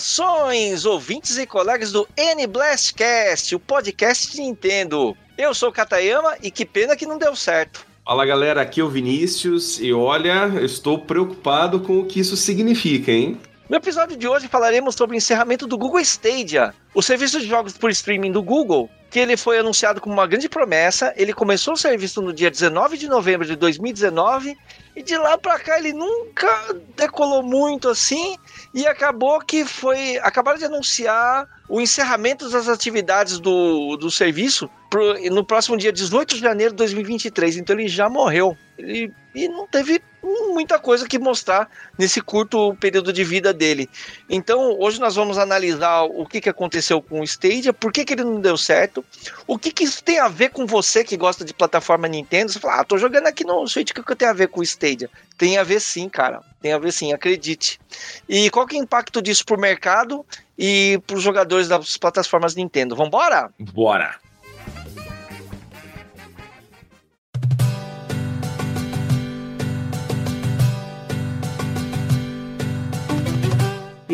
Saudações, ouvintes e colegas do N-Blastcast, o podcast de Nintendo. Eu sou o Katayama e que pena que não deu certo. Fala galera, aqui é o Vinícius e olha, eu estou preocupado com o que isso significa, hein? No episódio de hoje falaremos sobre o encerramento do Google Stadia, o serviço de jogos por streaming do Google, que ele foi anunciado como uma grande promessa. Ele começou o serviço no dia 19 de novembro de 2019 e de lá para cá ele nunca decolou muito assim e acabou que foi. Acabaram de anunciar o encerramento das atividades do, do serviço pro, no próximo dia 18 de janeiro de 2023. Então ele já morreu. E não teve muita coisa que mostrar nesse curto período de vida dele. Então, hoje nós vamos analisar o que, que aconteceu com o Stadia, por que, que ele não deu certo, o que, que isso tem a ver com você que gosta de plataforma Nintendo. Você fala, ah, tô jogando aqui no Switch, o que, que tem a ver com o Stadia? Tem a ver sim, cara. Tem a ver sim, acredite. E qual que é o impacto disso pro mercado e pros jogadores das plataformas Nintendo? Vambora? Bora!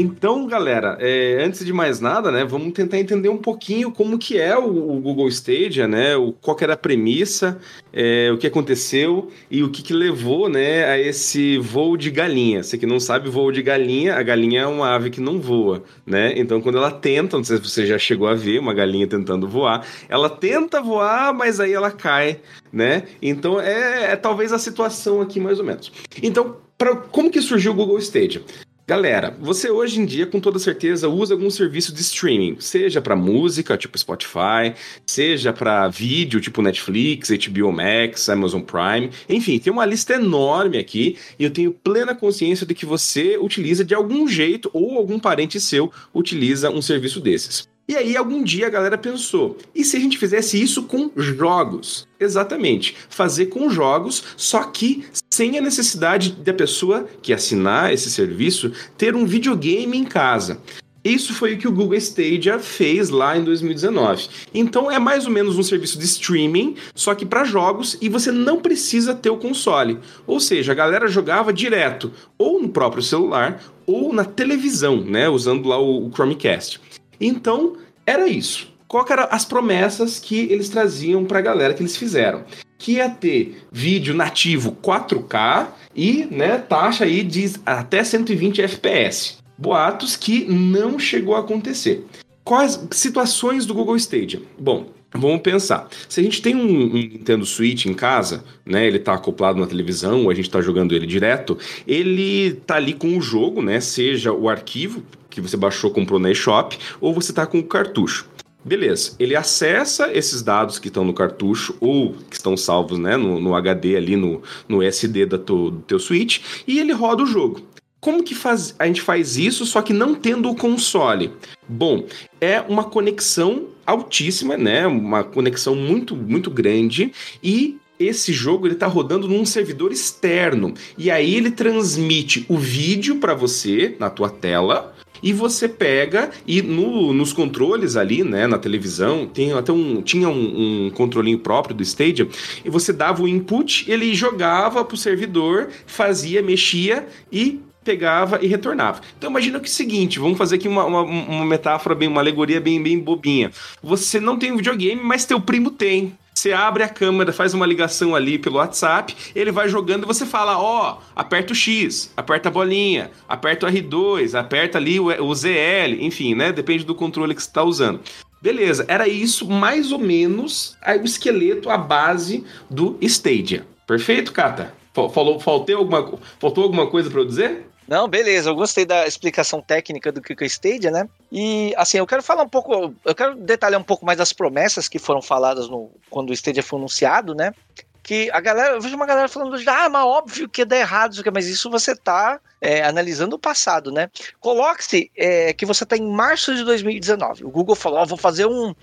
Então, galera, é, antes de mais nada, né, vamos tentar entender um pouquinho como que é o, o Google Stadia, né, o, qual era a premissa, é, o que aconteceu e o que, que levou, né, a esse voo de galinha. Você que não sabe, voo de galinha, a galinha é uma ave que não voa, né? Então, quando ela tenta, não sei se você já chegou a ver uma galinha tentando voar, ela tenta voar, mas aí ela cai, né? Então, é, é talvez a situação aqui mais ou menos. Então, Pra, como que surgiu o Google Stadia? Galera, você hoje em dia com toda certeza usa algum serviço de streaming, seja para música, tipo Spotify, seja para vídeo, tipo Netflix, HBO Max, Amazon Prime, enfim, tem uma lista enorme aqui e eu tenho plena consciência de que você utiliza de algum jeito ou algum parente seu utiliza um serviço desses. E aí, algum dia a galera pensou: e se a gente fizesse isso com jogos? Exatamente, fazer com jogos, só que sem a necessidade da pessoa que assinar esse serviço ter um videogame em casa. Isso foi o que o Google Stadia fez lá em 2019. Então é mais ou menos um serviço de streaming, só que para jogos e você não precisa ter o console. Ou seja, a galera jogava direto ou no próprio celular ou na televisão, né, usando lá o Chromecast. Então, era isso. Qual eram as promessas que eles traziam para a galera que eles fizeram? Que ia ter vídeo nativo 4K e né, taxa aí de até 120 FPS. Boatos que não chegou a acontecer. Quais situações do Google Stadia? Bom, Vamos pensar. Se a gente tem um, um, Nintendo Switch em casa, né? Ele tá acoplado na televisão, ou a gente tá jogando ele direto, ele tá ali com o jogo, né? Seja o arquivo que você baixou, comprou na eShop, ou você tá com o cartucho. Beleza, ele acessa esses dados que estão no cartucho ou que estão salvos né, no, no HD ali, no, no SD da tu, do teu Switch, e ele roda o jogo. Como que faz, a gente faz isso, só que não tendo o console? Bom, é uma conexão altíssima, né? Uma conexão muito, muito grande e esse jogo ele está rodando num servidor externo e aí ele transmite o vídeo para você na tua tela e você pega e no, nos controles ali, né, na televisão, tem até um, tinha um, um controlinho próprio do Stadia, e você dava o input, ele jogava pro servidor, fazia, mexia e pegava e retornava. Então imagina que é o seguinte, vamos fazer aqui uma, uma, uma metáfora bem, uma alegoria bem, bem bobinha. Você não tem um videogame, mas teu primo tem. Você abre a câmera, faz uma ligação ali pelo WhatsApp, ele vai jogando e você fala: Ó, oh, aperta o X, aperta a bolinha, aperta o R2, aperta ali o, ZL, enfim, né? Depende do controle que você está usando. Beleza, era isso mais ou menos o esqueleto, a base do Stadia. Perfeito, Kata? Falou, alguma, faltou alguma coisa para eu dizer? Não, beleza, eu gostei da explicação técnica do que é o Stadia, né? E assim, eu quero falar um pouco, eu quero detalhar um pouco mais das promessas que foram faladas no, quando o Stadia foi anunciado, né? Que a galera, eu vejo uma galera falando, ah, mas óbvio que dá errado, mas isso você tá é, analisando o passado, né? Coloque-se é, que você tá em março de 2019. O Google falou, ó, oh, vou fazer um,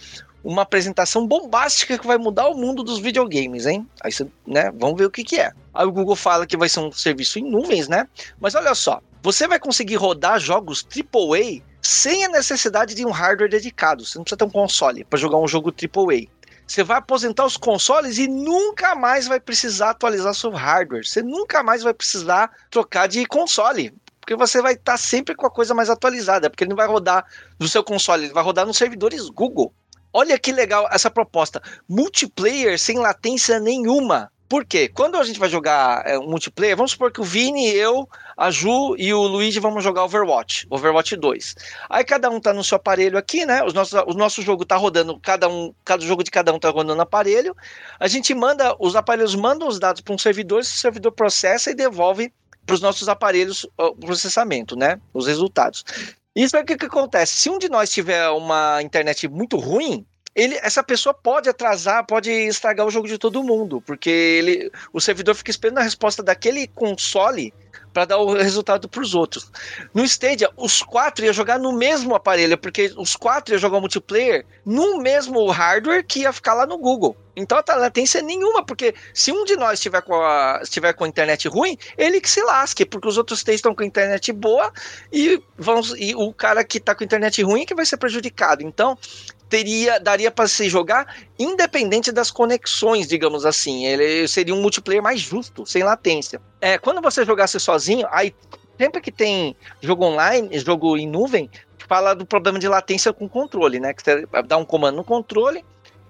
uma apresentação bombástica que vai mudar o mundo dos videogames, hein? Aí você, né, vamos ver o que que é. Aí o Google fala que vai ser um serviço em nuvens, né? Mas olha só, você vai conseguir rodar jogos AAA sem a necessidade de um hardware dedicado. Você não precisa ter um console para jogar um jogo AAA. Você vai aposentar os consoles e nunca mais vai precisar atualizar seu hardware. Você nunca mais vai precisar trocar de console Porque você vai estar tá sempre com a coisa mais atualizada, porque ele não vai rodar no seu console, ele vai rodar nos servidores Google. Olha que legal essa proposta. Multiplayer sem latência nenhuma. Por quê? Quando a gente vai jogar é, multiplayer, vamos supor que o Vini, eu, a Ju e o Luigi vamos jogar Overwatch, Overwatch 2. Aí cada um tá no seu aparelho aqui, né? Os nossos, o nosso jogo tá rodando, cada um, cada jogo de cada um tá rodando no aparelho. A gente manda, os aparelhos mandam os dados para um servidor, esse servidor processa e devolve para os nossos aparelhos o processamento, né? Os resultados. Isso é o que, que acontece. Se um de nós tiver uma internet muito ruim, ele, essa pessoa pode atrasar, pode estragar o jogo de todo mundo, porque ele, o servidor fica esperando a resposta daquele console para dar o resultado para os outros. No Stadia, os quatro iam jogar no mesmo aparelho, porque os quatro iam jogar multiplayer no mesmo hardware que ia ficar lá no Google. Então a latência é nenhuma, porque se um de nós estiver com a, com a internet ruim, ele que se lasque, porque os outros três estão com a internet boa e, vamos, e o cara que está com a internet ruim é que vai ser prejudicado. Então, teria daria para se jogar independente das conexões, digamos assim. Ele seria um multiplayer mais justo, sem latência. É, quando você jogasse sozinho, aí sempre que tem jogo online, jogo em nuvem, fala do problema de latência com controle, né? Que você dá um comando no controle,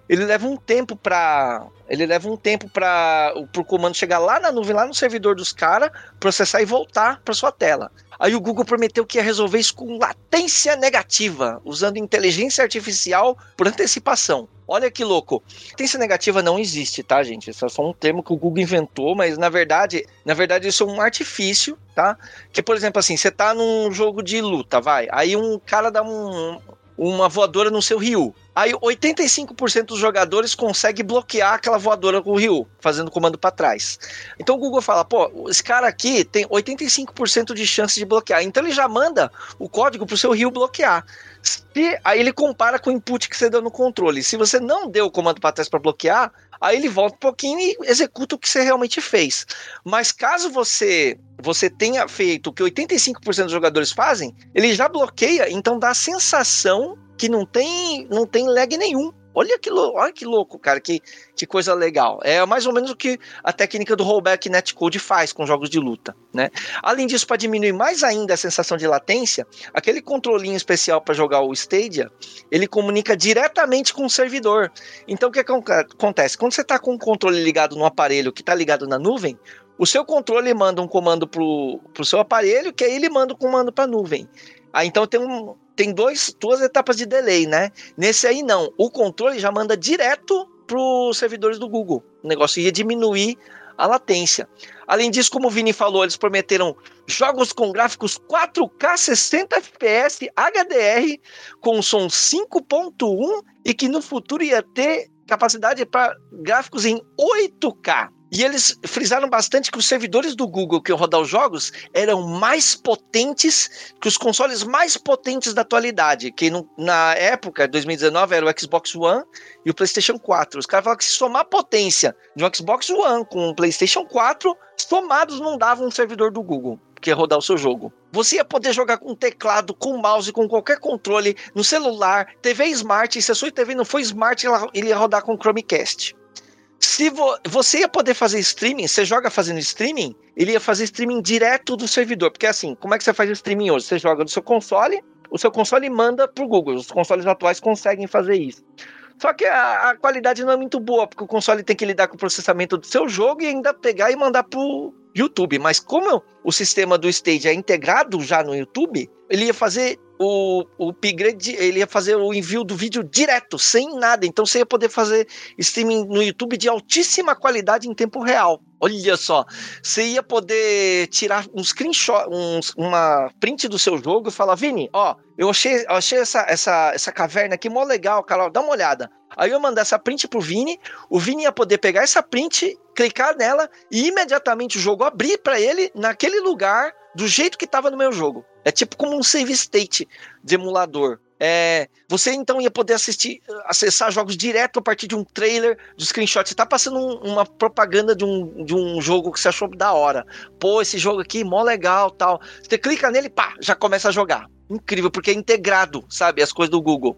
ele leva um tempo para ele leva um tempo para o comando chegar lá na nuvem, lá no servidor dos caras, processar e voltar para sua tela. Aí o Google prometeu que ia resolver isso com latência negativa, usando inteligência artificial por antecipação. Olha que louco. Latência negativa não existe, tá, gente? Isso é só um termo que o Google inventou, mas na verdade, na verdade isso é um artifício, tá? Que por exemplo assim, você tá num jogo de luta, vai. Aí um cara dá um, uma voadora no seu Ryu. Aí 85% dos jogadores consegue bloquear aquela voadora com o Ryu, fazendo comando para trás. Então o Google fala, pô, esse cara aqui tem 85% de chance de bloquear. Então ele já manda o código pro seu Ryu bloquear. Se, aí ele compara com o input que você deu no controle. Se você não deu o comando para trás para bloquear, aí ele volta um pouquinho e executa o que você realmente fez. Mas caso você você tenha feito o que 85% dos jogadores fazem, ele já bloqueia, então dá a sensação que não tem, não tem lag nenhum. Olha que, olha que louco, cara, que, que coisa legal. É mais ou menos o que a técnica do rollback netcode faz com jogos de luta, né? Além disso, para diminuir mais ainda a sensação de latência, aquele controlinho especial para jogar o Stadia, ele comunica diretamente com o servidor. Então, o que acontece? Quando você está com o controle ligado no aparelho que está ligado na nuvem, o seu controle manda um comando pro, pro seu aparelho, que aí ele manda o um comando para a nuvem. Ah, então tem, um, tem dois, duas etapas de delay, né? Nesse aí não. O controle já manda direto para os servidores do Google. O negócio ia diminuir a latência. Além disso, como o Vini falou, eles prometeram jogos com gráficos 4K 60 FPS HDR com som 5.1 e que no futuro ia ter capacidade para gráficos em 8K. E eles frisaram bastante que os servidores do Google que iam rodar os jogos eram mais potentes que os consoles mais potentes da atualidade, que no, na época, 2019, era o Xbox One e o PlayStation 4. Os caras falaram que se somar a potência de um Xbox One com um PlayStation 4, somados não davam um servidor do Google que ia rodar o seu jogo. Você ia poder jogar com teclado, com mouse, com qualquer controle, no celular, TV Smart, e se a sua TV não for Smart, ele ia rodar com Chromecast. Se vo você ia poder fazer streaming, você joga fazendo streaming, ele ia fazer streaming direto do servidor. Porque assim, como é que você faz streaming hoje? Você joga do seu console, o seu console manda pro Google. Os consoles atuais conseguem fazer isso. Só que a, a, qualidade não é muito boa, porque o console tem que lidar com o processamento do seu jogo e ainda pegar e mandar pro YouTube. Mas como o sistema do Stage é integrado já no YouTube, ele ia fazer o, o upgrade, ele ia fazer o envio do vídeo direto, sem nada. Então você ia poder fazer streaming no YouTube de altíssima qualidade em tempo real. Olha só, você ia poder tirar um screenshot, um, uma print do seu jogo e falar, Vini, ó, eu achei, achei essa, essa, essa caverna aqui mó legal, cara, dá uma olhada. Aí eu mandar essa print pro Vini, o Vini ia poder pegar essa print, clicar nela e imediatamente o jogo abrir para ele naquele lugar do jeito que estava no meu jogo. É tipo como um save state de emulador. É, você então ia poder assistir, acessar jogos direto a partir de um trailer, de screenshot. Você tá passando um, uma propaganda de um, de um jogo que você achou da hora. Pô, esse jogo aqui, mó legal, tal. Você clica nele, pá, já começa a jogar. Incrível, porque é integrado, sabe, as coisas do Google.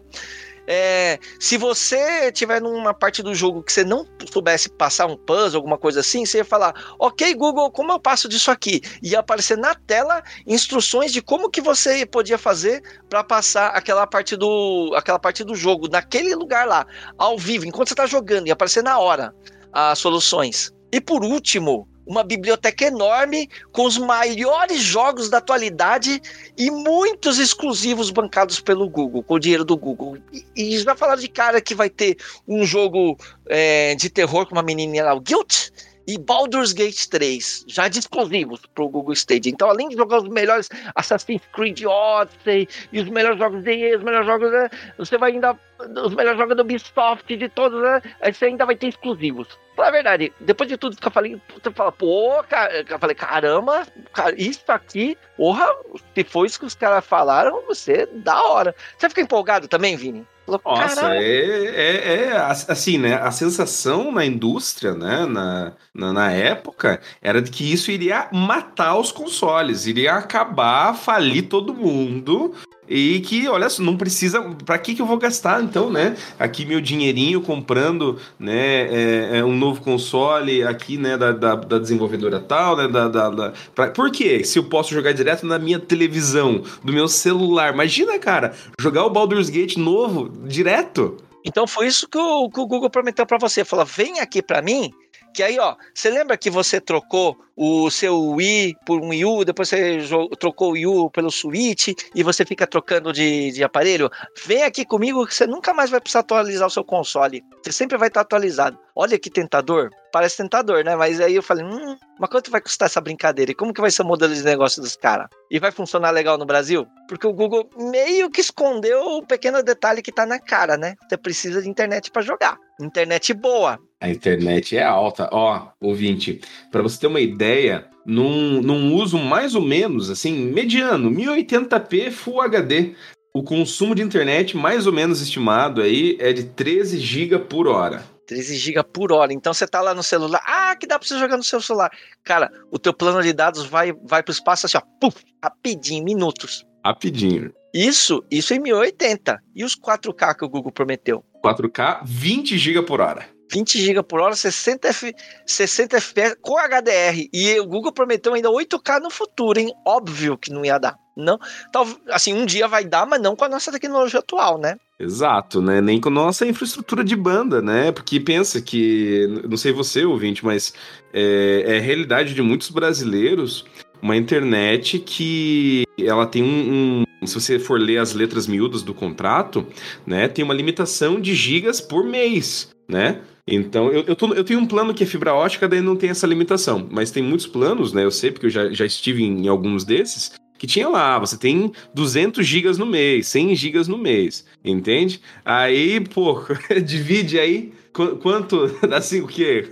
É, se você tiver numa parte do jogo que você não soubesse passar um puzzle, alguma coisa assim, você ia falar, ok, Google, como eu passo disso aqui? E ia aparecer na tela instruções de como que você podia fazer para passar aquela parte do aquela parte do jogo, naquele lugar lá, ao vivo, enquanto você está jogando, ia aparecer na hora as soluções. E por último, uma biblioteca enorme com os maiores jogos da atualidade e muitos exclusivos bancados pelo Google, com o dinheiro do Google. E, e já falaram de cara que vai ter um jogo é, de terror com uma menininha lá, o Guilt, e Baldur's Gate 3, já dispositivos para o Google Stadia. Então, além de jogar os melhores Assassin's Creed Odyssey e os melhores jogos de os melhores jogos, né, você vai ainda os melhores jogos do Ubisoft de todos, né, aí você ainda vai ter exclusivos. Fala a verdade, depois de tudo que eu falei, você fala, pô, cara, eu falei, caramba, cara, isso aqui, porra, se foi isso que os caras falaram, você é da hora. Você fica empolgado também, Vini? Nossa, é, é, é, assim, né? A sensação na indústria, né? Na, na, na, época, era de que isso iria matar os consoles, iria acabar, falir todo mundo, e que, olha, não precisa. Para que, que eu vou gastar, então, né? Aqui meu dinheirinho comprando né, é, é um novo console aqui, né, da, da, da desenvolvedora tal, né? Da, da, da pra, por quê? Se eu posso jogar direto na minha televisão, do meu celular. Imagina, cara, jogar o Baldur's Gate novo direto. Então foi isso que o, que o Google prometeu para você. Falou: vem aqui para mim que aí, ó, você lembra que você trocou o seu Wii por um Wii U, depois você trocou o Wii U pelo Switch e você fica trocando de, de aparelho? Vem aqui comigo que você nunca mais vai precisar atualizar o seu console. Você sempre vai estar atualizado. Olha que tentador. Parece tentador, né? Mas aí eu falei, hum, mas quanto vai custar essa brincadeira? E como que vai ser o modelo de negócio dos caras? E vai funcionar legal no Brasil? Porque o Google meio que escondeu o pequeno detalhe que tá na cara, né? Você precisa de internet para jogar. Internet boa. A internet é alta. Ó, ouvinte, para você ter uma ideia, num, num uso mais ou menos, assim, mediano, 1080p Full HD, o consumo de internet mais ou menos estimado aí é de 13 GB por hora. 13 GB por hora. Então você tá lá no celular, ah, que dá para você jogar no seu celular. Cara, o teu plano de dados vai vai pro espaço assim, ó, puf, rapidinho, minutos. Rapidinho. Isso, isso em 1080. E os 4K que o Google prometeu? 4K, 20 GB por hora. 20 GB por hora, 60, F, 60 FPS com HDR. E o Google prometeu ainda 8K no futuro, hein? Óbvio que não ia dar. Não, talvez assim, um dia vai dar, mas não com a nossa tecnologia atual, né? Exato, né? Nem com a nossa infraestrutura de banda, né? Porque pensa que, não sei você, ouvinte, mas é, é a realidade de muitos brasileiros uma internet que ela tem um, um, se você for ler as letras miúdas do contrato, né, tem uma limitação de gigas por mês, né? Então, eu, eu, tô, eu, tenho um plano que é fibra ótica, daí não tem essa limitação. Mas tem muitos planos, né? Eu sei, porque eu já, já estive em, em alguns desses, que tinha lá, você tem 200 gigas no mês, 100 gigas no mês, entende? Aí, pô, divide aí, quanto, dá cinco, o quê?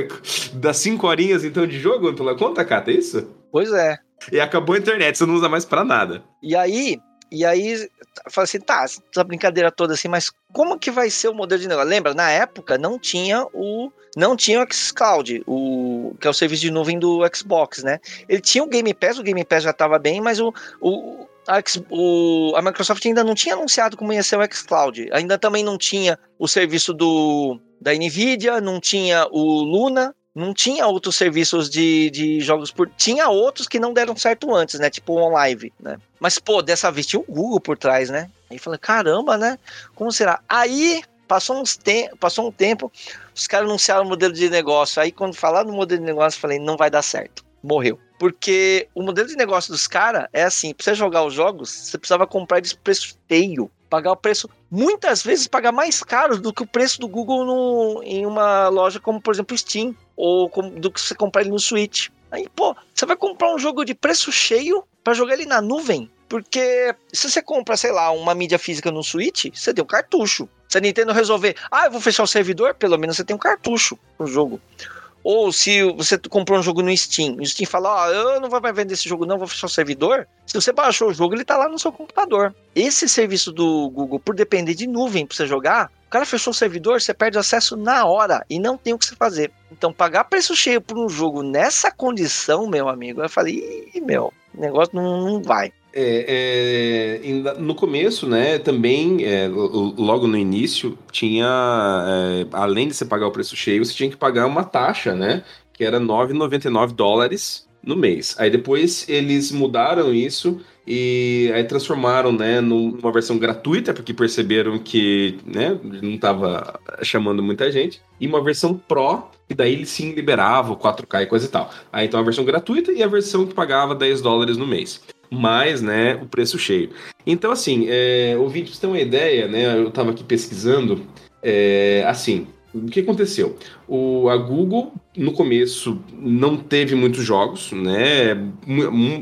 dá cinco horinhas, então, de jogo pela conta, Cata, é isso? Pois é. E acabou a internet, você não usa mais para nada. E aí, e aí, fala assim, tá, essa brincadeira toda assim, mas como que vai ser o modelo de negócio? Lembra, na época não tinha o não tinha o xCloud, o que é o serviço de nuvem do Xbox, né? Ele tinha o Game Pass, o Game Pass já estava bem, mas o, o, a, o, a Microsoft ainda não tinha anunciado como ia ser o xCloud. Ainda também não tinha o serviço do da Nvidia, não tinha o Luna, não tinha outros serviços de, de jogos por. Tinha outros que não deram certo antes, né? Tipo o OnLive, né? Mas, pô, dessa vez tinha o Google por trás, né? Aí falei, caramba, né? Como será? Aí passou, uns te... passou um tempo, os caras anunciaram o modelo de negócio. Aí, quando falaram no modelo de negócio, eu falei, não vai dar certo. Morreu. Porque o modelo de negócio dos caras é assim: pra você jogar os jogos, você precisava comprar de preço feio pagar o preço, muitas vezes pagar mais caro do que o preço do Google no, em uma loja como, por exemplo, Steam, ou do que você comprar ele no Switch. Aí, pô, você vai comprar um jogo de preço cheio para jogar ele na nuvem? Porque se você compra, sei lá, uma mídia física no Switch, você deu cartucho. Se a Nintendo resolver, ah, eu vou fechar o servidor, pelo menos você tem um cartucho no jogo. Ou se você comprou um jogo no Steam, o Steam fala, oh, eu não vou mais vender esse jogo não, vou fechar o servidor. Se você baixou o jogo, ele tá lá no seu computador. Esse serviço do Google, por depender de nuvem para você jogar, cara fechou o servidor, você perde acesso na hora e não tem o que você fazer. Então, pagar preço cheio por um jogo nessa condição, meu amigo, eu falei, Ih, meu, negócio não, não vai. É, é, no começo, né, também, é, logo no início, tinha, é, além de você pagar o preço cheio, você tinha que pagar uma taxa, né, que era 9,99 dólares no mês. Aí depois eles mudaram isso e aí transformaram, né, numa versão gratuita, porque perceberam que, né, não estava chamando muita gente, e uma versão Pro, e daí ele sim liberava o 4K e coisa e tal. Aí então a versão gratuita e a versão que pagava 10 dólares no mês. Mais, né, o preço cheio. Então, assim, é, ouvinte, pra você ter uma ideia, né, eu estava aqui pesquisando, é, assim, o que aconteceu? O, a Google, no começo, não teve muitos jogos, né?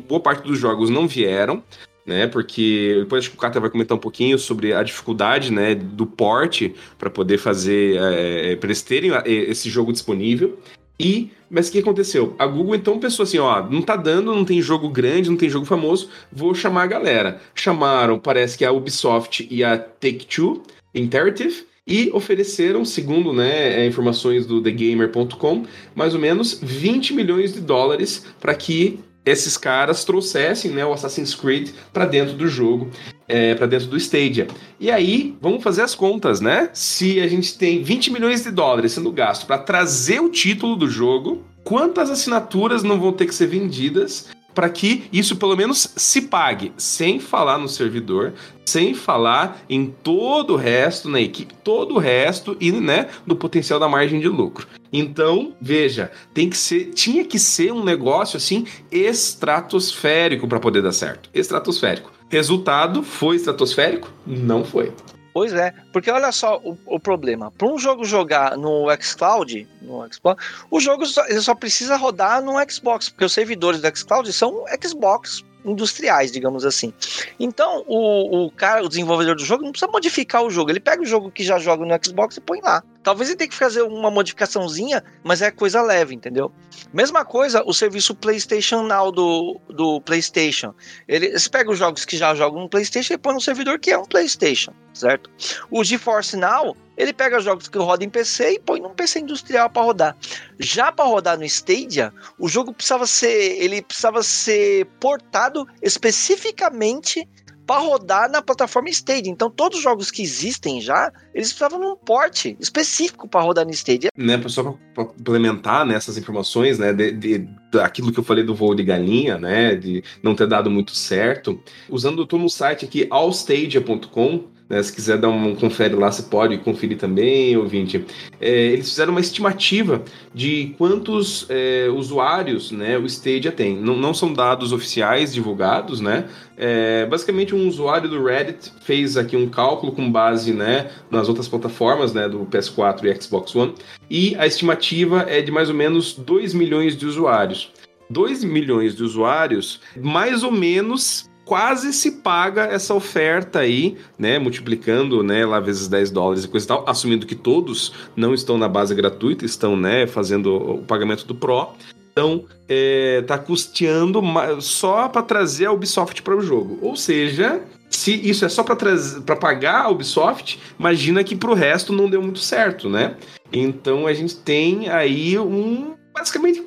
Boa parte dos jogos não vieram, né? Porque depois acho que o Kata vai comentar um pouquinho sobre a dificuldade, né, do porte para poder fazer, é, é para eles terem esse jogo disponível. E, mas o que aconteceu? A Google então pensou assim, ó, não tá dando, não tem jogo grande, não tem jogo famoso, vou chamar a galera. Chamaram, parece que a Ubisoft e a Take-Two Interactive, e ofereceram, segundo né, é, informações do TheGamer.com, mais ou menos 20 milhões de dólares para que esses caras trouxessem né, o Assassin's Creed para dentro do jogo, é, para dentro do Stadia. E aí, vamos fazer as contas, né? Se a gente tem 20 milhões de dólares sendo gasto para trazer o título do jogo, quantas assinaturas não vão ter que ser vendidas para que isso pelo menos se pague, sem falar no servidor, sem falar em todo o resto na equipe, todo o resto e, né, do potencial da margem de lucro. Então, veja, tem que ser, tinha que ser um negócio assim estratosférico para poder dar certo. Estratosférico. Resultado foi estratosférico? Não foi. Pois é, porque olha só o, o problema. Para um jogo jogar no xCloud, no Xbox, o jogo só, ele só precisa rodar no Xbox, porque os servidores do xCloud são Xbox industriais, digamos assim. Então, o, o cara, o desenvolvedor do jogo, não precisa modificar o jogo. Ele pega o jogo que já joga no Xbox e põe lá. Talvez ele tenha que fazer uma modificaçãozinha, mas é coisa leve, entendeu? Mesma coisa o serviço PlayStation Now do, do PlayStation. Você pega os jogos que já jogam no PlayStation e põe no servidor que é um PlayStation, certo? O GeForce Now, ele pega os jogos que rodam em PC e põe num PC industrial para rodar. Já para rodar no Stadia, o jogo precisava ser, ele precisava ser portado especificamente para rodar na plataforma Stadia. Então, todos os jogos que existem já, eles precisavam de um porte específico para rodar no Stadia. Né, só para implementar né, essas informações, né, de, de, daquilo que eu falei do voo de galinha, né, de não ter dado muito certo, usando, tô no site aqui, allstadia.com, né? Se quiser dar um confere lá, você pode conferir também, ouvinte. É, eles fizeram uma estimativa de quantos é, usuários né, o Stadia tem. Não, não são dados oficiais divulgados, né? É, basicamente, um usuário do Reddit fez aqui um cálculo com base né, nas outras plataformas né, do PS4 e Xbox One, e a estimativa é de mais ou menos 2 milhões de usuários. 2 milhões de usuários, mais ou menos quase se paga essa oferta aí, né, multiplicando, né, lá vezes 10 dólares e coisa e tal, assumindo que todos não estão na base gratuita, estão, né, fazendo o pagamento do Pro. Então, é, tá custeando só para trazer a Ubisoft para o jogo. Ou seja, se isso é só para pagar a Ubisoft, imagina que para o resto não deu muito certo, né? Então a gente tem aí um basicamente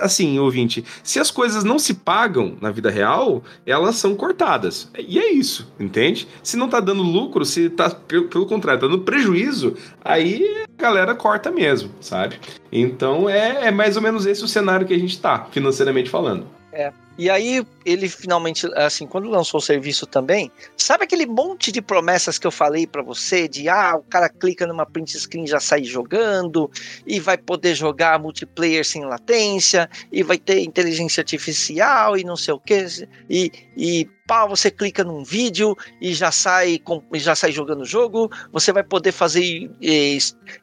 assim, ouvinte, se as coisas não se pagam na vida real, elas são cortadas. E é isso, entende? Se não tá dando lucro, se tá, pelo, pelo contrário, tá dando prejuízo, aí a galera corta mesmo, sabe? Então é, é mais ou menos esse o cenário que a gente tá, financeiramente falando. É. E aí ele finalmente, assim, quando lançou o serviço também, sabe aquele monte de promessas que eu falei para você de ah, o cara clica numa print screen já sai jogando e vai poder jogar multiplayer sem latência e vai ter inteligência artificial e não sei o que e, e pá, você clica num vídeo e já sai já sai jogando o jogo, você vai poder fazer eh,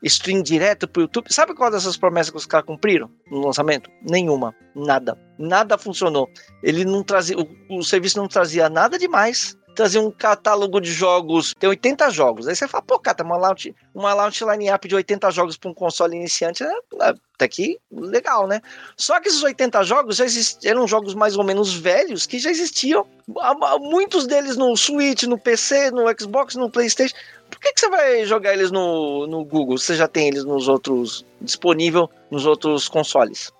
stream direto pro YouTube. Sabe qual dessas promessas que os caras cumpriram no lançamento? Nenhuma, nada. Nada funcionou. Ele não trazia, o, o serviço não trazia nada demais trazia um catálogo de jogos, tem 80 jogos. Aí você fala, pô, cara, uma launch, uma launch line-up de 80 jogos para um console iniciante, é, é, tá aqui legal, né? Só que esses 80 jogos já eram jogos mais ou menos velhos que já existiam, muitos deles no Switch, no PC, no Xbox, no PlayStation. Por que, que você vai jogar eles no, no Google? Você já tem eles nos outros disponível nos outros consoles?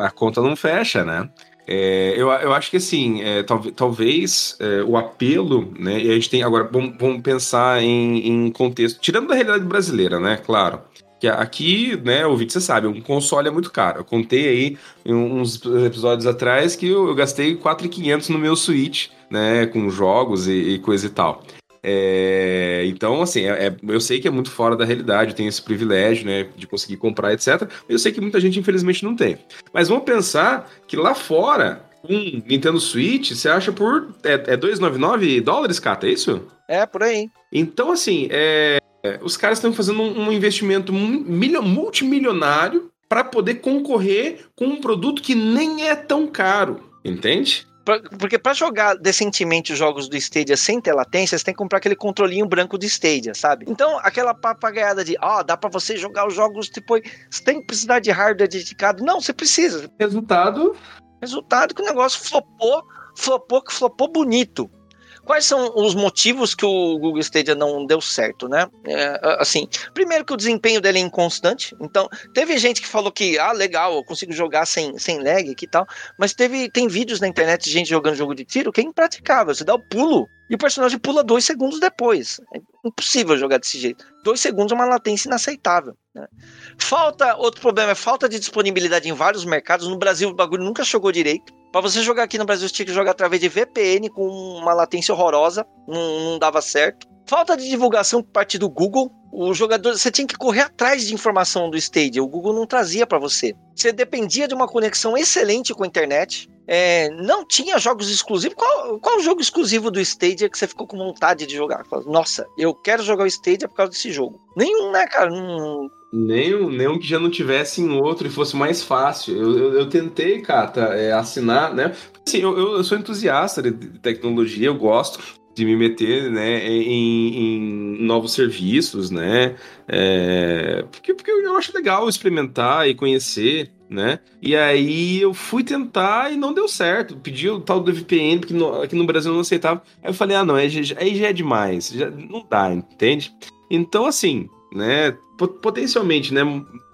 A conta não fecha, né? É, eu, eu acho que assim, é, talvez, talvez é, o apelo, né? E a gente tem. Agora, vamos, vamos pensar em, em, contexto. Tirando da realidade brasileira, né? Claro. Que aqui, né, o vídeo você sabe, um console é muito caro. Eu contei aí uns episódios atrás que eu, eu gastei 4.500 no meu Switch, né? Com jogos e, e coisa e tal. É, então, assim, é, é, eu sei que é muito fora da realidade, tem esse privilégio, né, de conseguir comprar, etc. Eu sei que muita gente, infelizmente, não tem. Mas vamos pensar que lá fora, um Nintendo Switch, você acha por. É, é 2,99 dólares, Cata, é isso? É, por aí. Então, assim, é, os caras estão fazendo um, um investimento multimilionário para poder concorrer com um produto que nem é tão caro, entende? Porque para jogar decentemente os jogos do Stadia sem ter latência, você tem que comprar aquele controlinho branco do Stadia, sabe? Então, aquela papagaiada de, ó, oh, dá para você jogar os jogos tipo, você tem que precisar de hardware dedicado. Não, você precisa. Resultado? Resultado que o negócio flopou, flopou, que flopou bonito. Quais são os motivos que o Google Stadia não deu certo, né? É, assim, primeiro que o desempenho dele é inconstante. Então, teve gente que falou que, ah, legal, eu consigo jogar sem, sem lag e tal. Mas teve, tem vídeos na internet de gente jogando jogo de tiro que é impraticável. Você dá o pulo e o personagem pula dois segundos depois. É impossível jogar desse jeito. Dois segundos é uma latência inaceitável. Né? Falta, outro problema é falta de disponibilidade em vários mercados. No Brasil o bagulho nunca chegou direito. Para você jogar aqui no Brasil, você tinha que jogar através de VPN com uma latência horrorosa, não, não dava certo. Falta de divulgação por parte do Google. O jogador, você tinha que correr atrás de informação do Stadia. O Google não trazia para você. Você dependia de uma conexão excelente com a internet. É, não tinha jogos exclusivos. Qual, qual o jogo exclusivo do Stadia que você ficou com vontade de jogar? Nossa, eu quero jogar o Stadia por causa desse jogo. Nenhum, né, cara? Não, nem, nem um que já não tivesse em outro e fosse mais fácil. Eu, eu, eu tentei, Cata, é, assinar, né? Assim, eu, eu, sou entusiasta de tecnologia, eu gosto de me meter né, em, em novos serviços, né? É, porque, porque eu acho legal experimentar e conhecer, né? E aí eu fui tentar e não deu certo. Pedi o tal do VPN, porque no, aqui no Brasil não aceitava. Aí eu falei, ah, não, aí já, aí já é demais, já não dá, entende? Então, assim, né? Potencialmente, né?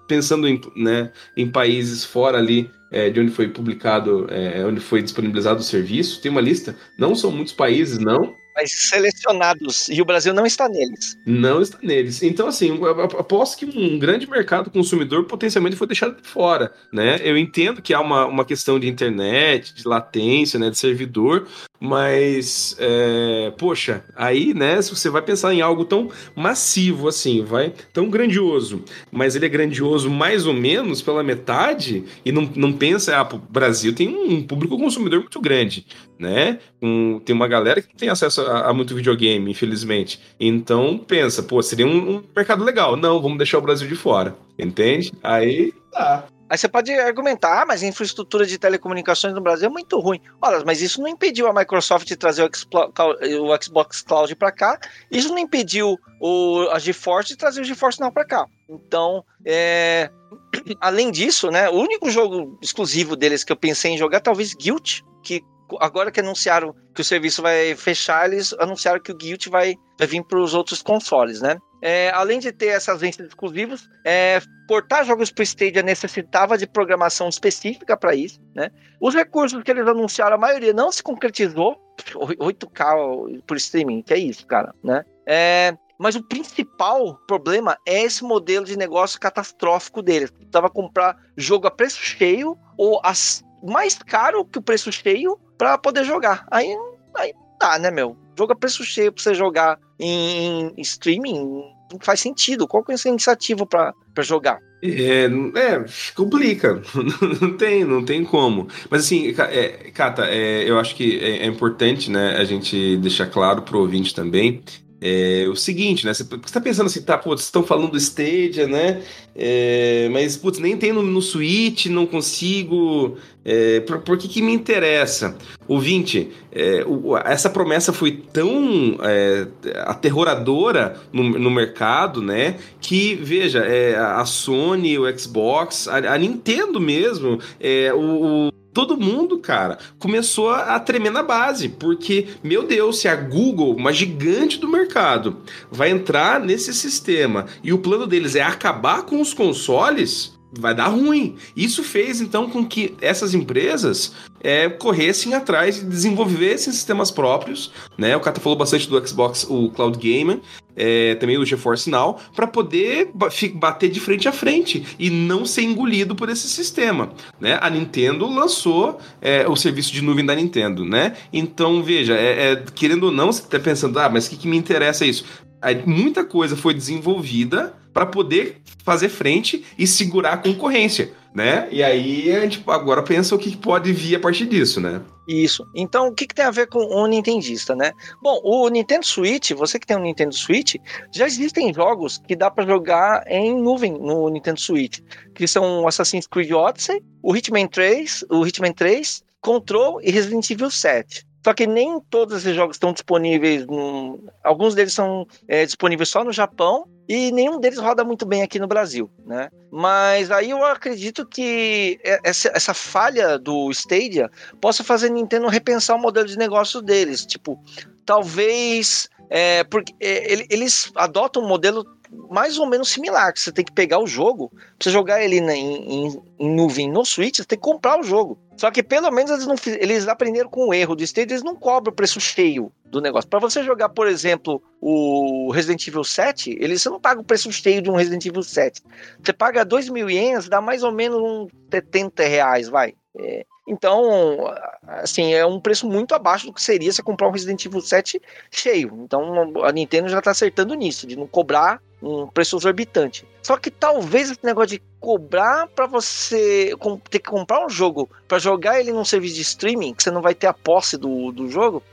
Pensando em, né, em países fora ali é, de onde foi publicado, é, onde foi disponibilizado o serviço, tem uma lista. Não são muitos países, não, mas selecionados, e o Brasil não está neles. Não está neles. Então, assim, aposto que um grande mercado consumidor potencialmente foi deixado de fora, né? Eu entendo que há uma, uma questão de internet, de latência, né, de servidor, mas, é, poxa, aí, né, se você vai pensar em algo tão massivo assim, vai, tão grandioso, mas ele é grandioso mais ou menos pela metade, e não, não pensa, ah, o Brasil tem um público consumidor muito grande, né? Um, tem uma galera que tem acesso a, a, muito videogame, infelizmente. Então, pensa, pô, seria um, um mercado legal. Não, vamos deixar o Brasil de fora, entende? Aí, tá. Aí você pode argumentar, ah, mas a infraestrutura de telecomunicações no Brasil é muito ruim. Olha, mas isso não impediu a Microsoft de trazer o, Xbox Cloud para cá, isso não impediu o, a GeForce de trazer o GeForce Now para cá. Então, é... além disso, né, o único jogo exclusivo deles que eu pensei em jogar, talvez Guilt, que agora que anunciaram que o serviço vai fechar, eles anunciaram que o Guilt vai, vai vir para os outros consoles, né? É, além de ter essas vendas exclusivas, é, portar jogos para o Stadia necessitava de programação específica para isso, né? Os recursos que eles anunciaram, a maioria não se concretizou. 8K por streaming, que é isso, cara, né? É, mas o principal problema é esse modelo de negócio catastrófico deles. Precisava comprar jogo a preço cheio ou as, mais caro que o preço cheio para poder jogar. Aí, aí dá, né, meu? Jogo a preço cheio para você jogar em, em streaming não faz sentido. Qual que é essa iniciativa para jogar? É, é, complica. não tem, não tem como. Mas assim, é, Cata, é, eu acho que é, é, importante, né, a gente deixar claro pro ouvinte também é o seguinte, né? Você está pensando assim, tá, putz, estão falando do Stadia, né? É, mas, putz, nem tem no, no Switch, não consigo. É, por, por, que, que me interessa? Ouvinte, é, o, essa promessa foi tão é, aterroradora no, no, mercado, né? Que, veja, é, a Sony, o Xbox, a, a Nintendo mesmo, é, o, o todo mundo, cara, começou a tremer na base, porque, meu Deus, se a Google, uma gigante do mercado, vai entrar nesse sistema e o plano deles é acabar com os consoles, vai dar ruim. Isso fez então com que essas empresas é, corressem atrás e desenvolvessem sistemas próprios, né? O Cata falou bastante do Xbox, o Cloud Gaming, é, também o GeForce Now, para poder bater de frente a frente e não ser engolido por esse sistema, né? A Nintendo lançou é, o serviço de nuvem da Nintendo, né? Então veja, é, é querendo ou não, você está pensando, ah, mas o que, que me interessa isso? Aí, muita coisa foi desenvolvida para poder fazer frente e segurar a concorrência, né? E aí a gente agora pensa o que pode vir a partir disso, né? Isso. Então, o que, que tem a ver com o Nintendista, né? Bom, o Nintendo Switch, você que tem um Nintendo Switch, já existem jogos que dá para jogar em nuvem no Nintendo Switch, que são Assassin's Creed Odyssey, o Hitman 3, o Hitman 3, Control e Resident Evil 7. Só que nem todos esses jogos estão disponíveis. No... Alguns deles são é, disponíveis só no Japão e nenhum deles roda muito bem aqui no Brasil, né? Mas aí eu acredito que essa, essa falha do Stadia possa fazer a Nintendo repensar o modelo de negócio deles. Tipo, talvez. É, porque é, eles adotam um modelo mais ou menos similar, que você tem que pegar o jogo, pra você jogar ele na, em, em, em, nuvem no Switch, você tem que comprar o jogo. Só que pelo menos eles, não, eles aprenderam com o erro do Stadia, eles não cobram o preço cheio do negócio. Para você jogar, por exemplo, o Resident Evil 7, ele, você não paga o preço cheio de um Resident Evil 7. Você paga 2 mil ienes, dá mais ou menos uns 70 reais, vai. É, então, assim, é um preço muito abaixo do que seria você comprar um Resident Evil 7 cheio. Então, a Nintendo já está acertando nisso, de não cobrar um preço exorbitante. Só que talvez esse negócio de cobrar para você ter que comprar um jogo para jogar ele num serviço de streaming, que você não vai ter a posse do, do jogo,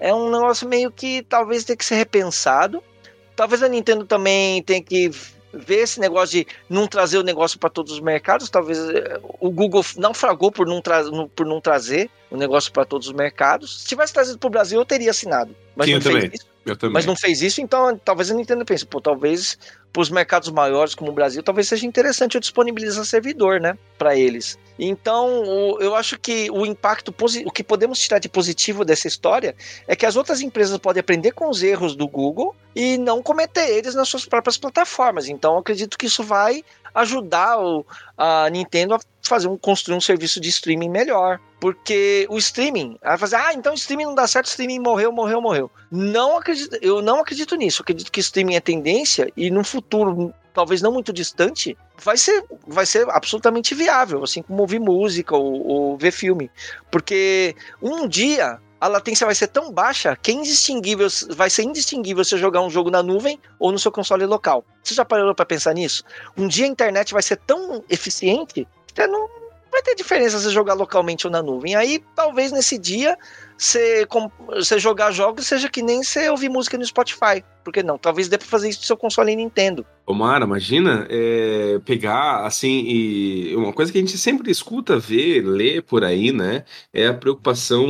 é um negócio meio que talvez tenha que ser repensado. Talvez a Nintendo também tenha que ver esse negócio de não trazer o negócio para todos os mercados. Talvez eh, o Google naufragou por não, por não trazer o negócio para todos os mercados. Se tivesse trazido para o Brasil, eu teria assinado. Mas Sim, não fez também. isso. Mas não fez isso, então talvez a Nintendo pense, pô, talvez para os mercados maiores como o Brasil, talvez seja interessante eu disponibilizar servidor, né, para eles. Então, eu acho que o impacto, o que podemos tirar de positivo dessa história é que as outras empresas podem aprender com os erros do Google e não cometer eles nas suas próprias plataformas. Então, acredito que isso vai ajudar o, a Nintendo a fazer um construir um serviço de streaming melhor, porque o streaming, vai fazer, ah, então o streaming não dá certo, o streaming morreu, morreu, morreu. Não acredito, eu não acredito nisso. Acredito que streaming é tendência e no futuro, talvez não muito distante, vai ser, vai ser absolutamente viável, assim como ouvir música ou, ou ver filme, porque um dia a latência vai ser tão baixa que é indistinguível, vai ser indistinguível você jogar um jogo na nuvem ou no seu console local. Você já parou para pensar nisso? Um dia a internet vai ser tão eficiente que não vai ter diferença se jogar localmente ou na nuvem. Aí talvez nesse dia você, você jogar jogos seja que nem você ouvir música no Spotify. Por que não? Talvez dê pra fazer isso no seu console Nintendo. Omar, imagina é, pegar, assim, e uma coisa que a gente sempre escuta, ver, ler por aí, né? É a preocupação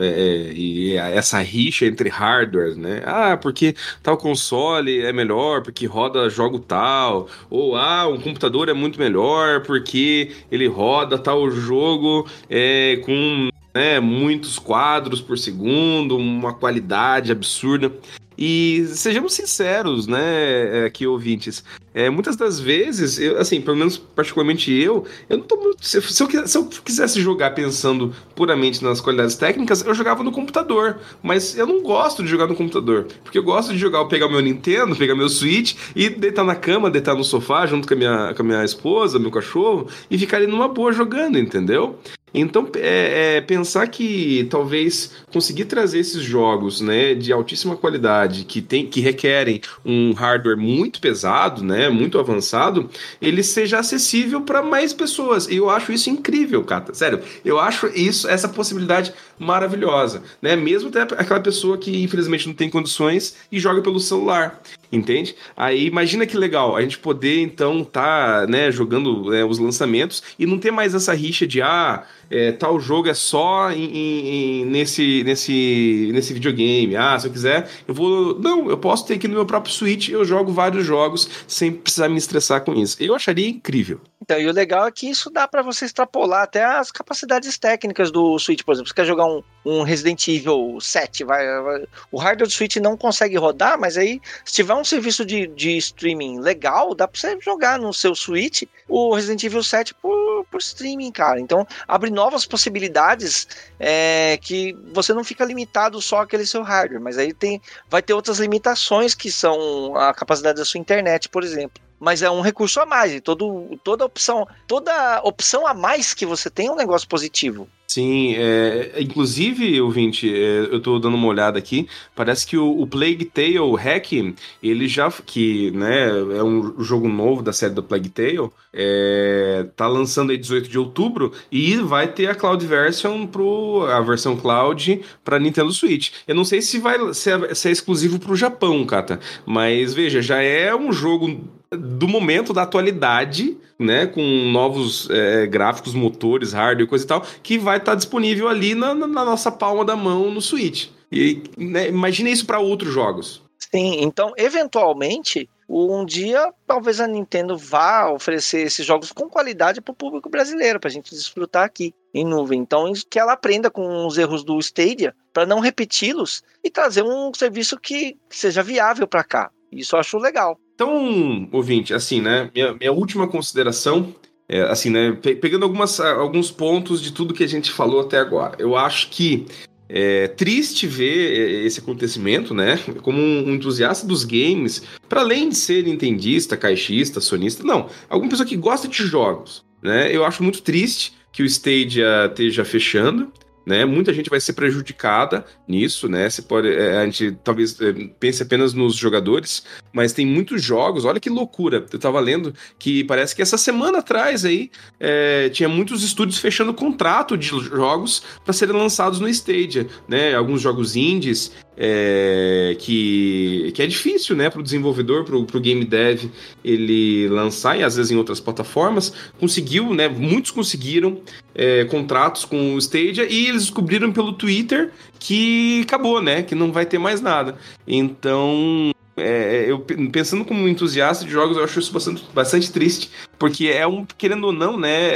é, é e essa rixa entre hardwares, né? Ah, porque tal console é melhor, porque roda jogo tal. Ou, ah, um computador é muito melhor porque ele roda tal jogo é, com né, muitos quadros por segundo, uma qualidade absurda. E sejamos sinceros, né, aqui ouvintes, é, muitas das vezes, eu, assim, pelo menos particularmente eu, eu não tô muito, se, se, eu, se eu quisesse jogar pensando puramente nas qualidades técnicas, eu jogava no computador, mas eu não gosto de jogar no computador, porque eu gosto de jogar, pegar meu Nintendo, pegar meu Switch e deitar na cama, deitar no sofá junto com a minha, com a minha esposa, meu cachorro e ficar ali numa boa jogando, entendeu? Então, é, é, pensar que talvez conseguir trazer esses jogos né, de altíssima qualidade, que, tem, que requerem um hardware muito pesado, né, muito avançado, ele seja acessível para mais pessoas. E eu acho isso incrível, Cata. Sério, eu acho isso, essa possibilidade maravilhosa. Né? Mesmo até aquela pessoa que infelizmente não tem condições e joga pelo celular entende? Aí imagina que legal a gente poder então tá, né, jogando né, os lançamentos e não ter mais essa rixa de ah, é, tal jogo é só em, em, nesse, nesse, nesse videogame. Ah, se eu quiser, eu vou. Não, eu posso ter aqui no meu próprio Switch, eu jogo vários jogos sem precisar me estressar com isso. Eu acharia incrível. Então, e o legal é que isso dá para você extrapolar até as capacidades técnicas do Switch, por exemplo. Você quer jogar um, um Resident Evil 7, vai, vai, o hardware do Switch não consegue rodar, mas aí, se tiver um serviço de, de streaming legal, dá pra você jogar no seu Switch o Resident Evil 7 por, por streaming, cara. Então, abre possibilidades é, que você não fica limitado só àquele seu hardware, mas aí tem, vai ter outras limitações que são a capacidade da sua internet, por exemplo mas é um recurso a mais. E todo, toda opção, toda opção a mais que você tem é um negócio positivo. Sim, é, inclusive, ouvinte, é, eu estou dando uma olhada aqui, parece que o, o Plague Tale Hack, ele já, que né, é um jogo novo da série do Plague Tale, é, tá lançando aí 18 de outubro e vai ter a Cloud Version pro, a versão Cloud para Nintendo Switch. Eu não sei se vai se é, se é exclusivo pro Japão, Kata, mas veja, já é um jogo do momento, da atualidade, né, com novos é, gráficos, motores, hardware, coisa e tal, que vai estar tá disponível ali na, na, nossa palma da mão no Switch. E né, imagine isso para outros jogos. Sim, então, eventualmente, um dia talvez a Nintendo vá oferecer esses jogos com qualidade para o público brasileiro, para a gente desfrutar aqui em nuvem. Então, que ela aprenda com os erros do Stadia para não repeti-los e trazer um serviço que seja viável para cá. Isso eu acho legal. Então, ouvinte, assim, né? Minha, minha última consideração é, assim, né? Pegando algumas, alguns pontos de tudo que a gente falou até agora. Eu acho que é triste ver esse acontecimento, né? Como um entusiasta dos games, para além de ser nintendista, caixista, sonista, não, alguma pessoa que gosta de jogos, né? Eu acho muito triste que o Stadia esteja fechando né? Muita gente vai ser prejudicada nisso, né? Você pode, é, a gente talvez é, pense apenas nos jogadores, mas tem muitos jogos. Olha que loucura! Eu tava lendo que parece que essa semana atrás aí é, tinha muitos estúdios fechando contrato de jogos para serem lançados no Stadia, né? Alguns jogos indies é, que, que é difícil, né, para o desenvolvedor, para o game dev, ele lançar, e às vezes em outras plataformas, conseguiu, né, muitos conseguiram é, contratos com o Stadia, e eles descobriram pelo Twitter que acabou, né, que não vai ter mais nada. Então, é, eu pensando como entusiasta de jogos, eu acho isso bastante, bastante triste, porque é um, querendo ou não, né,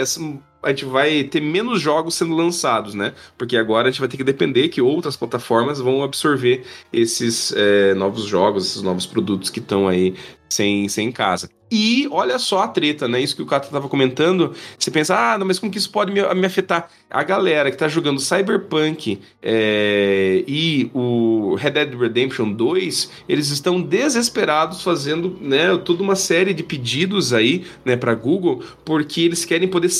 a gente vai ter menos jogos sendo lançados, né? Porque agora a gente vai ter que depender que outras plataformas vão absorver esses é, novos jogos, esses novos produtos que estão aí sem, sem casa. E olha só a treta, né? Isso que o Cato estava comentando. Você pensa, ah, não, mas como que isso pode me, me afetar? A galera que está jogando Cyberpunk é, e o Red Dead Redemption 2, eles estão desesperados fazendo né, toda uma série de pedidos aí né, para Google, porque eles querem poder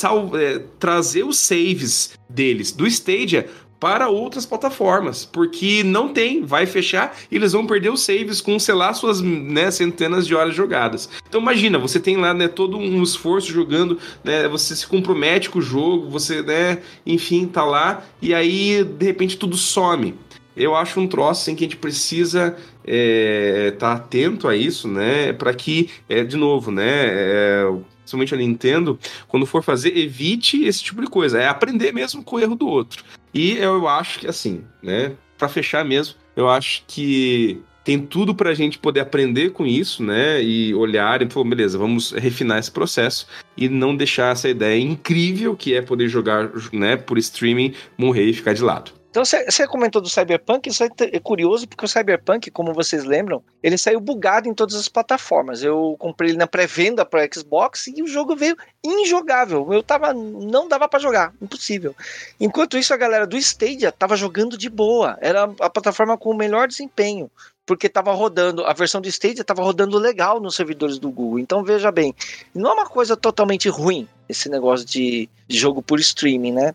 é, trazer os saves deles do Stadia para outras plataformas, porque não tem, vai fechar e eles vão perder os saves com, sei lá, suas né, centenas de horas jogadas. Então imagina, você tem lá né, todo um esforço jogando, né, você se compromete com o jogo, você, né, enfim, tá lá e aí de repente tudo some. Eu acho um troço assim, que a gente precisa estar é, tá atento a isso, né, para que, é, de novo, né, é, principalmente a Nintendo, quando for fazer, evite esse tipo de coisa. É aprender mesmo com o erro do outro. E eu acho que, assim, né, para fechar mesmo, eu acho que tem tudo para a gente poder aprender com isso, né? E olhar e falar, beleza, vamos refinar esse processo e não deixar essa ideia incrível que é poder jogar, né, por streaming, morrer e ficar de lado. Então você comentou do Cyberpunk, isso é curioso porque o Cyberpunk, como vocês lembram, ele saiu bugado em todas as plataformas. Eu comprei ele na pré-venda para Xbox e o jogo veio injogável. Eu tava não dava para jogar, impossível. Enquanto isso a galera do Stadia tava jogando de boa. Era a plataforma com o melhor desempenho porque estava rodando, a versão do Stadia estava rodando legal nos servidores do Google. Então veja bem, não é uma coisa totalmente ruim esse negócio de, de jogo por streaming, né?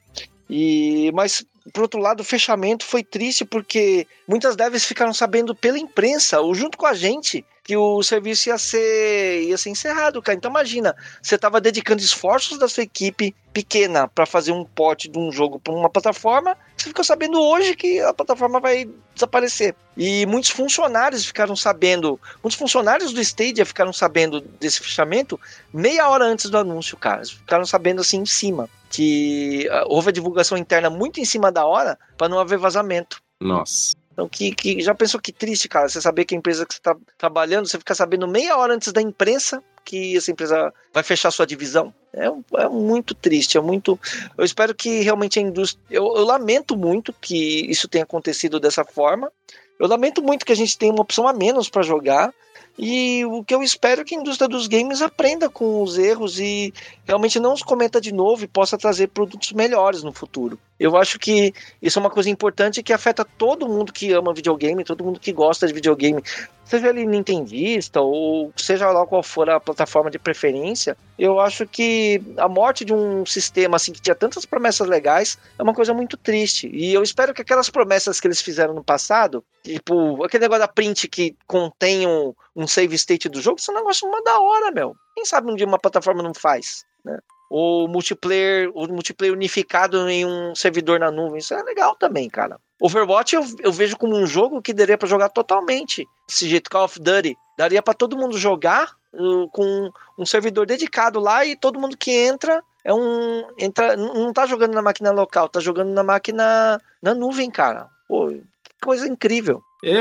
E, mas por outro lado, o fechamento foi triste porque muitas devs ficaram sabendo pela imprensa, ou junto com a gente, que o serviço ia ser, ia ser encerrado, cara. Então imagina, você estava dedicando esforços da sua equipe pequena para fazer um porte de um jogo para uma plataforma, você ficou sabendo hoje que a plataforma vai desaparecer. E muitos funcionários ficaram sabendo, muitos funcionários do Stadia ficaram sabendo desse fechamento meia hora antes do anúncio, cara. Ficaram sabendo assim em cima que uh, houve a divulgação interna muito em cima da hora para não haver vazamento. Nossa. Então, que, que já pensou que triste, cara, você saber que a empresa que você está trabalhando, você fica sabendo meia hora antes da imprensa que essa empresa vai fechar sua divisão. É, é muito triste, é muito. Eu espero que realmente a indústria. Eu, eu lamento muito que isso tenha acontecido dessa forma. Eu lamento muito que a gente tenha uma opção a menos para jogar. E o que eu espero é que a indústria dos games aprenda com os erros e realmente não os cometa de novo e possa trazer produtos melhores no futuro. Eu acho que isso é uma coisa importante que afeta todo mundo que ama videogame, todo mundo que gosta de videogame, seja ele nintendista ou seja lá qual for a plataforma de preferência. Eu acho que a morte de um sistema assim que tinha tantas promessas legais é uma coisa muito triste. E eu espero que aquelas promessas que eles fizeram no passado, tipo aquele negócio da print que contém um, um save state do jogo, isso é um negócio uma da hora, meu. Quem sabe um dia uma plataforma não faz, né? O multiplayer, o multiplayer unificado em um servidor na nuvem. Isso é legal também, cara. Overwatch eu, eu vejo como um jogo que daria para jogar totalmente. Desse jeito, Call of Duty. Daria para todo mundo jogar uh, com um servidor dedicado lá e todo mundo que entra é um. entra Não tá jogando na máquina local, tá jogando na máquina na nuvem, cara. Pô, que coisa incrível. É,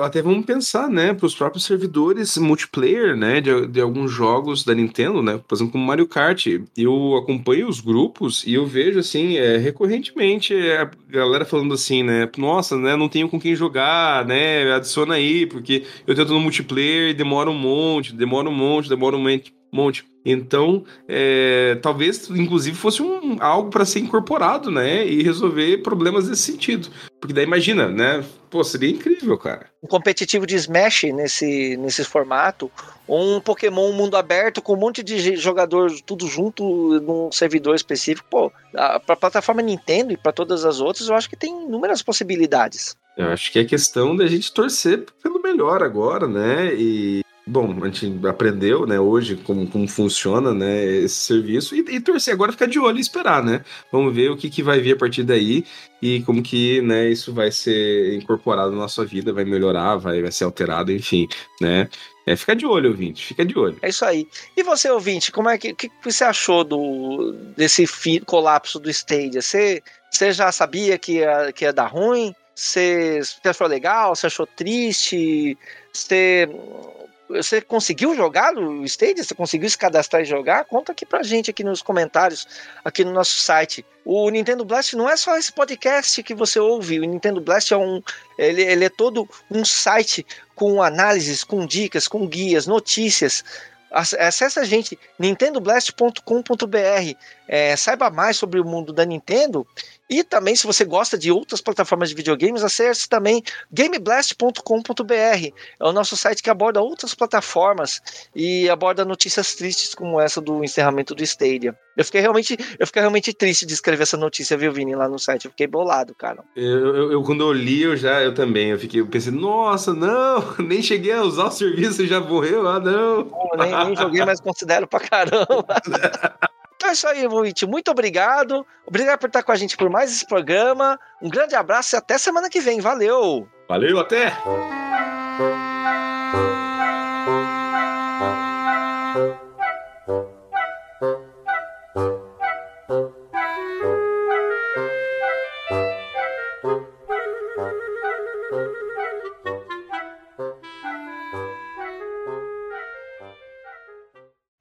até vamos pensar, né, para os próprios servidores multiplayer, né, de, de alguns jogos da Nintendo, né, por exemplo, como Mario Kart. Eu acompanho os grupos e eu vejo, assim, é, recorrentemente a galera falando assim, né, nossa, né, não tenho com quem jogar, né, adiciona aí, porque eu tento no multiplayer demora um monte, demora um monte, demora um monte monte. Então, é, talvez, inclusive, fosse um, algo para ser incorporado, né? E resolver problemas nesse sentido. Porque daí, imagina, né? Pô, seria incrível, cara. Um competitivo de Smash nesse, nesse formato, ou um Pokémon mundo aberto com um monte de jogadores tudo junto num servidor específico. Pô, para a plataforma Nintendo e para todas as outras, eu acho que tem inúmeras possibilidades. Eu acho que é questão da gente torcer pelo melhor agora, né? E Bom, a gente aprendeu, né, hoje como, como funciona, né, esse serviço e, e, torcer agora ficar de olho e esperar, né? Vamos ver o que, que vai vir a partir daí e como que, né, isso vai ser incorporado na nossa vida, vai melhorar, vai, vai ser alterado, enfim, né? É, fica de olho, ouvinte, fica de olho. É isso aí. E você, ouvinte, como é que, que você achou do, desse colapso do Stadia? Você, você já sabia que ia, que ia dar ruim? Você, você achou legal? Você achou triste? Você você conseguiu jogar no Stadia? Você conseguiu se cadastrar e jogar? Conta aqui pra gente aqui nos comentários, aqui no nosso site. O Nintendo Blast não é só esse podcast que você ouve. O Nintendo Blast é um, ele, ele é todo um site com análises, com dicas, com guias, notícias. Acesse a gente, nintendoblast.com.br. É, saiba mais sobre o mundo da Nintendo e também, se você gosta de outras plataformas de videogames, acesse também gameblast.com.br. É o nosso site que aborda outras plataformas e aborda notícias tristes como essa do encerramento do Stadia. Eu fiquei realmente, eu fiquei realmente triste de escrever essa notícia, viu, Vini, lá no site. Eu fiquei bolado, cara. Eu, eu, eu quando eu li, eu já, eu também, eu fiquei, eu pensei, nossa, não, nem cheguei a usar o serviço e já morreu, ah, não. nem, nem joguei, mas considero pra caramba. Então é isso aí, Voit. Muito obrigado. Obrigado por estar com a gente por mais esse programa. Um grande abraço e até semana que vem. Valeu! Valeu, até!